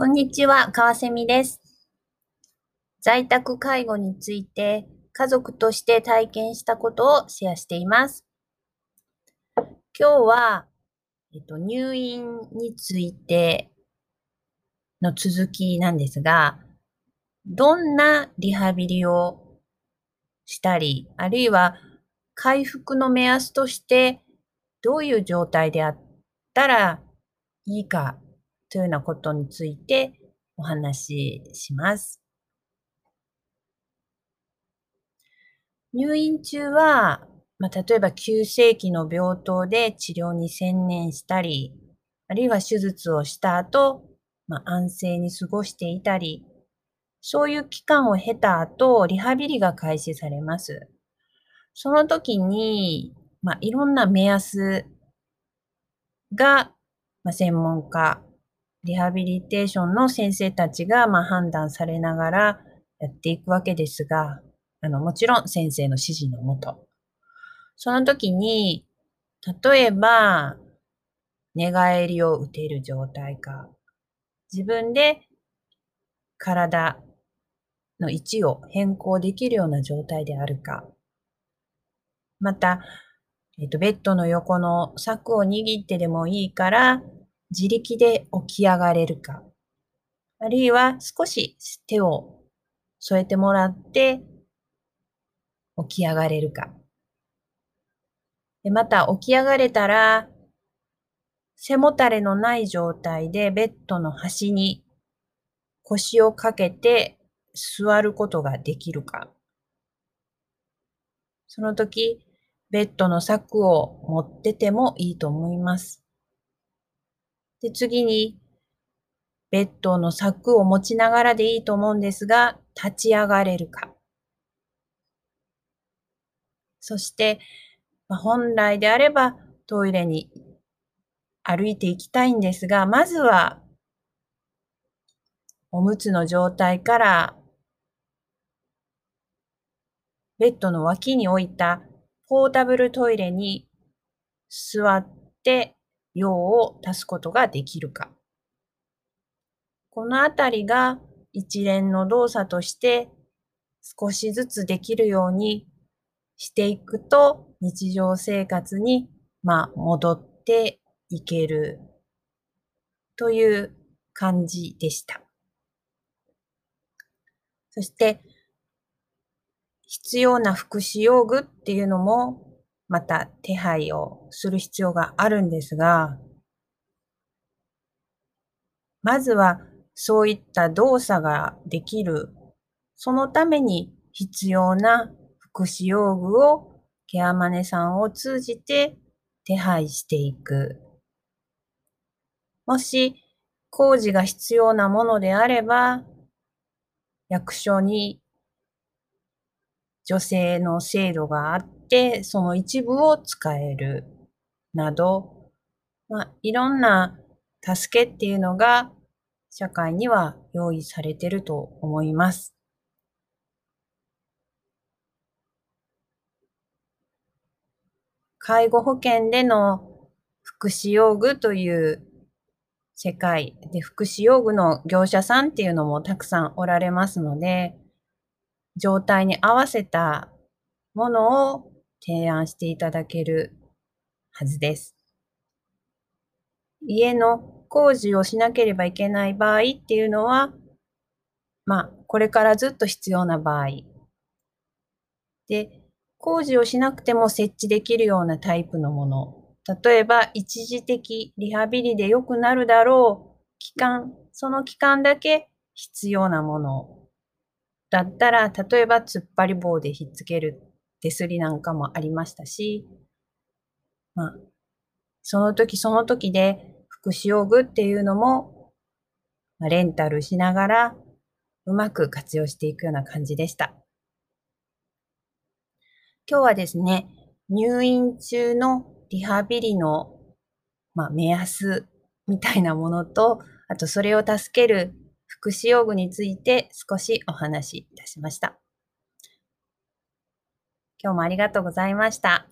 こんにちは、川瀬美です。在宅介護について家族として体験したことをシェアしています。今日は、えっと、入院についての続きなんですが、どんなリハビリをしたり、あるいは回復の目安としてどういう状態であったらいいかというようなことについてお話しします。入院中は、まあ、例えば急性期の病棟で治療に専念したり、あるいは手術をした後、まあ、安静に過ごしていたり、そういう期間を経た後、リハビリが開始されます。その時に、まあ、いろんな目安が、まあ、専門家、リハビリテーションの先生たちが、まあ、判断されながらやっていくわけですが、あの、もちろん先生の指示のもと。その時に、例えば、寝返りを打てる状態か、自分で体の位置を変更できるような状態であるか、また、えっと、ベッドの横の柵を握ってでもいいから、自力で起き上がれるか、あるいは少し手を添えてもらって起き上がれるか。でまた起き上がれたら、背もたれのない状態でベッドの端に腰をかけて座ることができるか。その時、ベッドの柵を持っててもいいと思います。で、次に、ベッドの柵を持ちながらでいいと思うんですが、立ち上がれるか。そして、まあ、本来であればトイレに歩いていきたいんですが、まずは、おむつの状態から、ベッドの脇に置いたポータブルトイレに座って用を足すことができるか。このあたりが一連の動作として少しずつできるようにしていくと日常生活にまあ戻っていけるという感じでした。そして必要な福祉用具っていうのもまた手配をする必要があるんですが、まずはそういった動作ができる、そのために必要な福祉用具をケアマネさんを通じて手配していく。もし工事が必要なものであれば、役所に女性の制度があって、その一部を使えるなど、まあ、いろんな助けっていうのが社会には用意されてると思います。介護保険での福祉用具という世界で福祉用具の業者さんっていうのもたくさんおられますので、状態に合わせたものを提案していただけるはずです。家の工事をしなければいけない場合っていうのは、まあ、これからずっと必要な場合。で、工事をしなくても設置できるようなタイプのもの。例えば、一時的リハビリで良くなるだろう期間、その期間だけ必要なものだったら、例えば突っ張り棒でひっつける手すりなんかもありましたし、まあ、その時その時で福祉用具っていうのも、まあ、レンタルしながらうまく活用していくような感じでした。今日はですね、入院中のリハビリの、まあ、目安みたいなものと、あとそれを助ける福祉用具について少しお話しいたしました。今日もありがとうございました。